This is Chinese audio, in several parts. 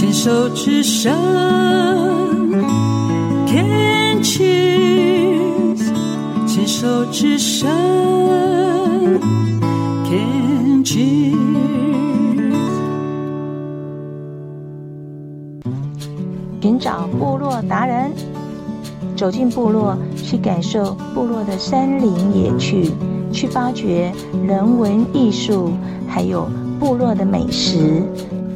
牵手之声，Can cheers，牵手之声，Can cheers。寻找部落达人，走进部落，去感受部落的山林野趣，去发掘人文艺术，还有部落的美食。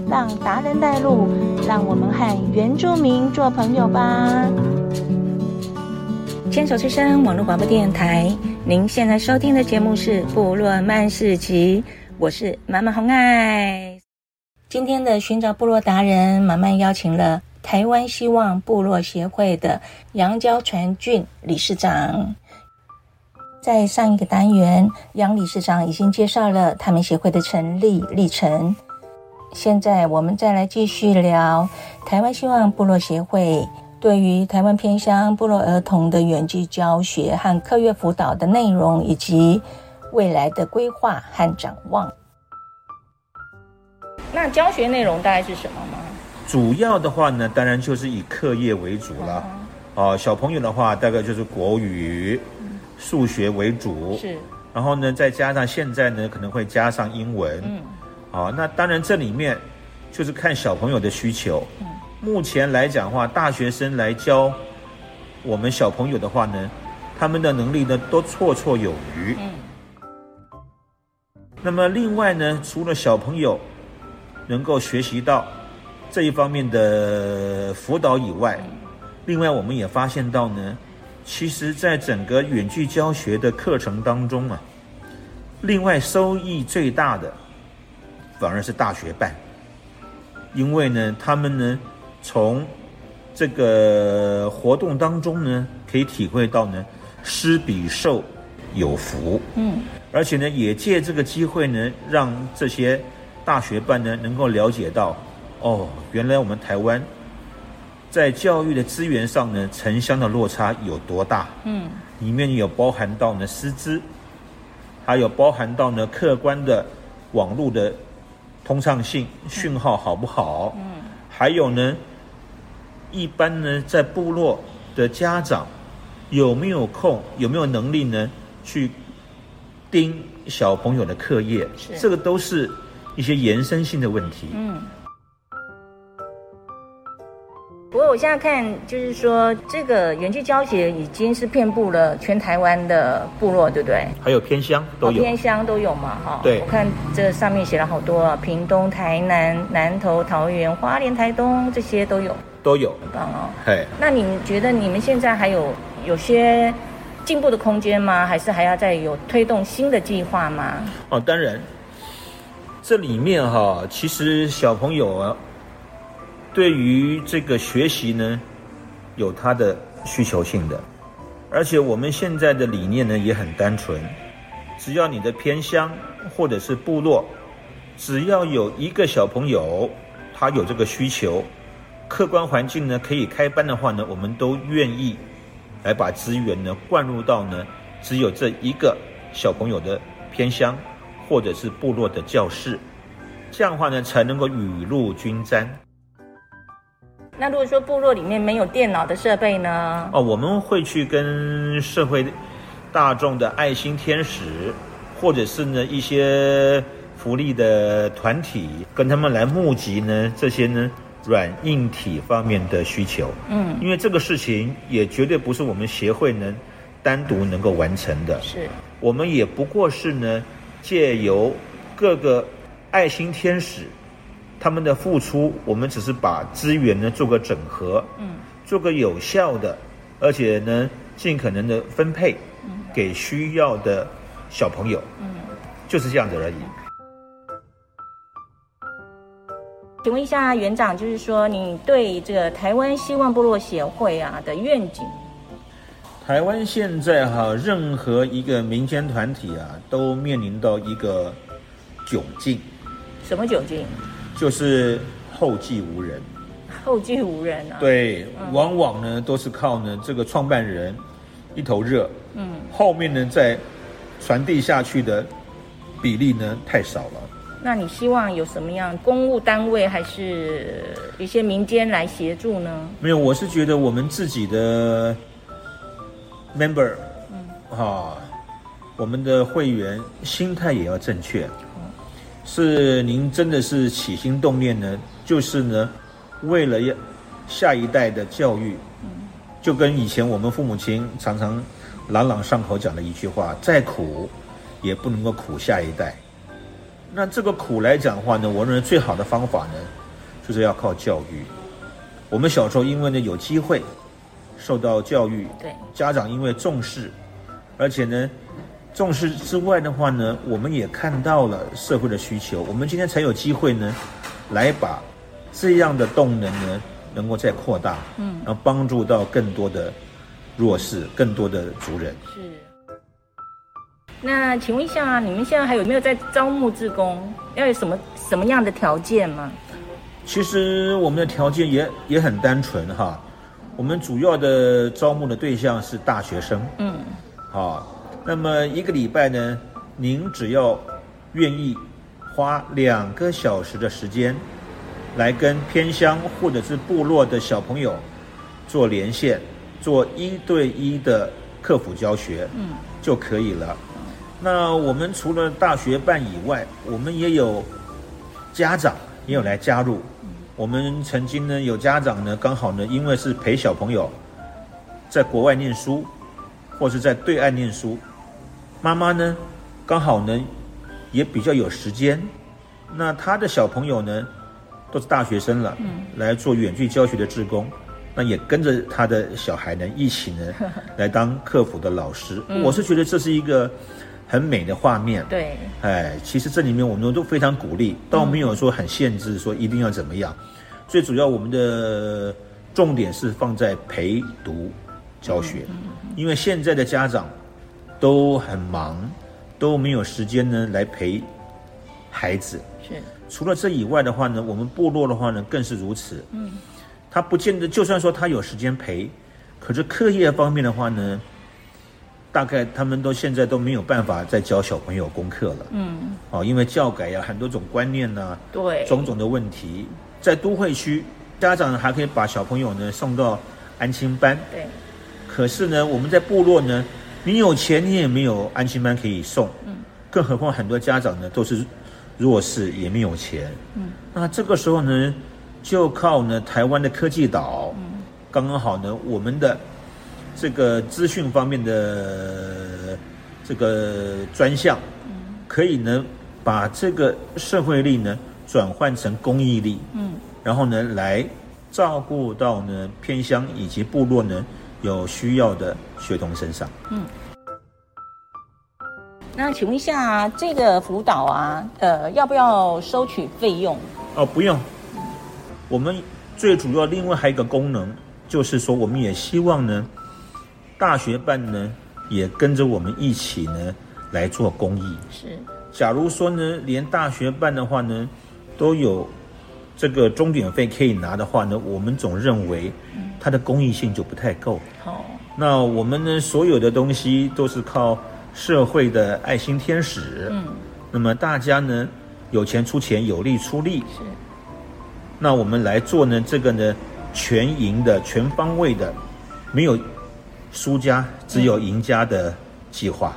让达人带路，让我们和原住民做朋友吧。牵手之声网络广播电台，您现在收听的节目是《部落漫事集》，我是马漫红爱。今天的寻找部落达人，马漫邀请了台湾希望部落协会的杨娇传俊理事长。在上一个单元，杨理事长已经介绍了他们协会的成立历程。现在我们再来继续聊台湾希望部落协会对于台湾偏乡部落儿童的远距教学和课业辅导的内容，以及未来的规划和展望。那教学内容大概是什么吗？主要的话呢，当然就是以课业为主了。哦、呃，小朋友的话，大概就是国语、数学为主。是。然后呢，再加上现在呢，可能会加上英文。嗯。啊，那当然，这里面就是看小朋友的需求。目前来讲的话，大学生来教我们小朋友的话呢，他们的能力呢都绰绰有余。那么另外呢，除了小朋友能够学习到这一方面的辅导以外，另外我们也发现到呢，其实在整个远距教学的课程当中啊，另外收益最大的。反而是大学办，因为呢，他们呢，从这个活动当中呢，可以体会到呢，施比受有福，嗯，而且呢，也借这个机会呢，让这些大学办呢，能够了解到，哦，原来我们台湾在教育的资源上呢，城乡的落差有多大，嗯，里面有包含到呢师资，还有包含到呢客观的网络的。通畅性讯号好不好？嗯，还有呢，一般呢，在部落的家长有没有空，有没有能力呢，去盯小朋友的课业？是，这个都是一些延伸性的问题。嗯。我现在看，就是说这个远距教学已经是遍布了全台湾的部落，对不对？还有偏乡都有，哦、偏乡都有嘛，哈。对。我看这上面写了好多啊，屏东、台南、南投、桃园、花莲、台东这些都有，都有。很棒哦。嘿。那你觉得你们现在还有有些进步的空间吗？还是还要再有推动新的计划吗？哦，当然。这里面哈，其实小朋友啊。对于这个学习呢，有它的需求性的，而且我们现在的理念呢也很单纯，只要你的偏乡或者是部落，只要有一个小朋友他有这个需求，客观环境呢可以开班的话呢，我们都愿意来把资源呢灌入到呢只有这一个小朋友的偏乡或者是部落的教室，这样的话呢才能够雨露均沾。那如果说部落里面没有电脑的设备呢？哦，我们会去跟社会大众的爱心天使，或者是呢一些福利的团体，跟他们来募集呢这些呢软硬体方面的需求。嗯，因为这个事情也绝对不是我们协会能单独能够完成的。是，我们也不过是呢借由各个爱心天使。他们的付出，我们只是把资源呢做个整合，嗯，做个有效的，而且呢尽可能的分配，给需要的小朋友，嗯，就是这样子而已。请问一下园长，就是说你对这个台湾希望部落协会啊的愿景？台湾现在哈，任何一个民间团体啊，都面临到一个窘境。什么窘境？就是后继无人，后继无人啊！对，往往呢都是靠呢这个创办人一头热，嗯，后面呢再传递下去的比例呢太少了。那你希望有什么样公务单位还是一些民间来协助呢？没有，我是觉得我们自己的 member，嗯，哈、哦，我们的会员心态也要正确。是您真的是起心动念呢？就是呢，为了要下一代的教育，就跟以前我们父母亲常常朗朗上口讲的一句话：再苦也不能够苦下一代。那这个苦来讲的话呢，我认为最好的方法呢，就是要靠教育。我们小时候因为呢有机会受到教育，对，家长因为重视，而且呢。重视之外的话呢，我们也看到了社会的需求，我们今天才有机会呢，来把这样的动能呢，能够再扩大，嗯，然后帮助到更多的弱势、更多的族人。是。那请问一下，你们现在还有没有在招募志工？要有什么什么样的条件吗？其实我们的条件也也很单纯哈，我们主要的招募的对象是大学生，嗯，好。那么一个礼拜呢，您只要愿意花两个小时的时间，来跟偏乡或者是部落的小朋友做连线，做一对一的客服教学，嗯，就可以了。那我们除了大学办以外，我们也有家长也有来加入。我们曾经呢有家长呢，刚好呢因为是陪小朋友在国外念书，或是在对岸念书。妈妈呢，刚好呢，也比较有时间，那他的小朋友呢，都是大学生了，嗯，来做远距教学的志工，那也跟着他的小孩呢一起呢，来当客服的老师。嗯，我是觉得这是一个很美的画面。对，哎，其实这里面我们都非常鼓励，倒没有说很限制，说一定要怎么样。最主要我们的重点是放在陪读教学，因为现在的家长。都很忙，都没有时间呢来陪孩子。是，除了这以外的话呢，我们部落的话呢更是如此。嗯，他不见得，就算说他有时间陪，可是课业方面的话呢，大概他们都现在都没有办法再教小朋友功课了。嗯，哦，因为教改呀，很多种观念呐、啊，对，种种的问题，在都会区，家长还可以把小朋友呢送到安亲班。对，可是呢，我们在部落呢。你有钱，你也没有安心班可以送，嗯，更何况很多家长呢都是弱势，也没有钱，嗯，那这个时候呢，就靠呢台湾的科技岛，嗯，刚刚好呢，我们的这个资讯方面的这个专项，嗯，可以呢把这个社会力呢转换成公益力，嗯，然后呢来照顾到呢偏乡以及部落呢。有需要的学童身上。嗯，那请问一下，这个辅导啊，呃，要不要收取费用？哦，不用。我们最主要另外还有一个功能，就是说，我们也希望呢，大学办呢也跟着我们一起呢来做公益。是。假如说呢，连大学办的话呢，都有这个钟点费可以拿的话呢，我们总认为。它的公益性就不太够。好，那我们呢，所有的东西都是靠社会的爱心天使。嗯，那么大家呢，有钱出钱，有力出力。是。那我们来做呢，这个呢，全赢的、全方位的，没有输家，只有赢家的计划。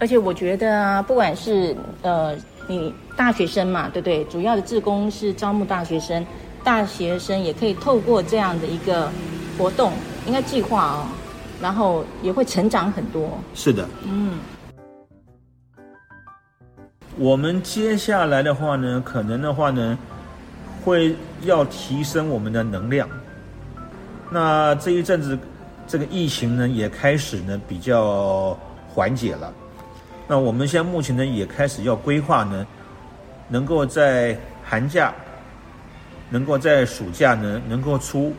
而且我觉得啊，不管是呃，你大学生嘛，对不对？主要的志工是招募大学生，大学生也可以透过这样的一个。活动应该计划哦，然后也会成长很多。是的，嗯，我们接下来的话呢，可能的话呢，会要提升我们的能量。那这一阵子，这个疫情呢也开始呢比较缓解了。那我们现在目前呢也开始要规划呢，能够在寒假，能够在暑假呢能够出。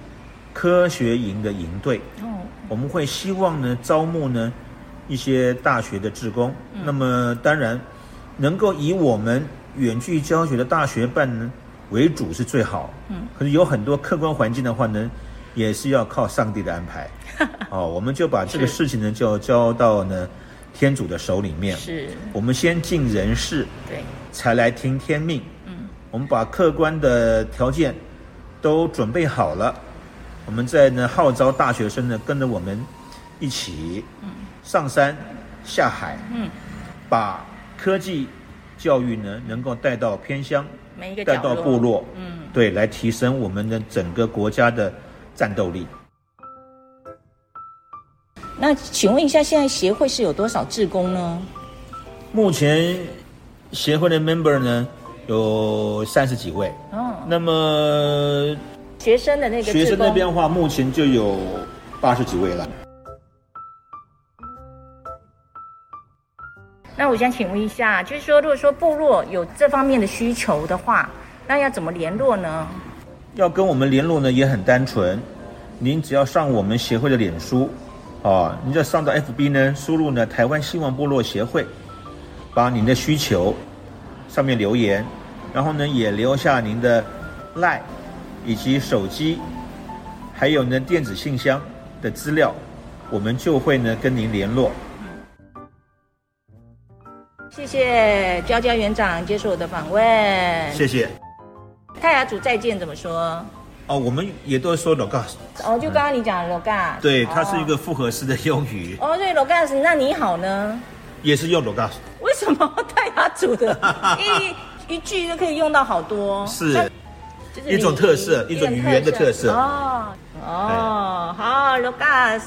科学营的营队，我们会希望呢招募呢一些大学的志工，嗯、那么当然能够以我们远距教学的大学办呢为主是最好，嗯，可是有很多客观环境的话呢，也是要靠上帝的安排，哦，我们就把这个事情呢就交到呢天主的手里面。是，我们先尽人事，对，才来听天命。嗯，我们把客观的条件都准备好了，我们再呢号召大学生呢跟着我们一起，嗯，上山下海，嗯，把科技教育呢能够带到偏乡，每一个带到部落，嗯，对，来提升我们的整个国家的战斗力。那请问一下，现在协会是有多少志工呢？目前协会的 member 呢有三十几位。哦，那么学生的那个学生那边的话，目前就有八十几位了。那我想请问一下，就是说，如果说部落有这方面的需求的话，那要怎么联络呢？要跟我们联络呢，也很单纯，您只要上我们协会的脸书。哦，你就上到 FB 呢，输入呢台湾新闻部落协会，把您的需求上面留言，然后呢也留下您的 LINE 以及手机，还有呢电子信箱的资料，我们就会呢跟您联络。谢谢娇娇园长接受我的访问。谢谢。泰雅组再见怎么说？哦，我们也都说 logas。哦，就刚刚你讲的 logas。对，它是一个复合式的用语。哦，对 logas，那你好呢？也是用 logas。为什么泰雅族的 一一句就可以用到好多？是，就是一种特色，一种语言的特色。哦哦，好 logas，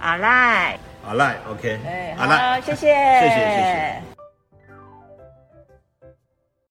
阿赖，阿赖，OK，哎，好，谢谢，谢谢，谢谢。